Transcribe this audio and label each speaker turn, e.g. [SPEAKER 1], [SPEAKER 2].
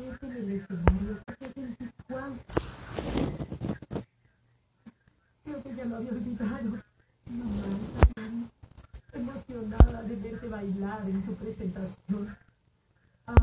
[SPEAKER 1] verte en el escenario, te sentí igual. Creo que ya lo había olvidado. Mamá está emocionada de verte bailar en tu presentación.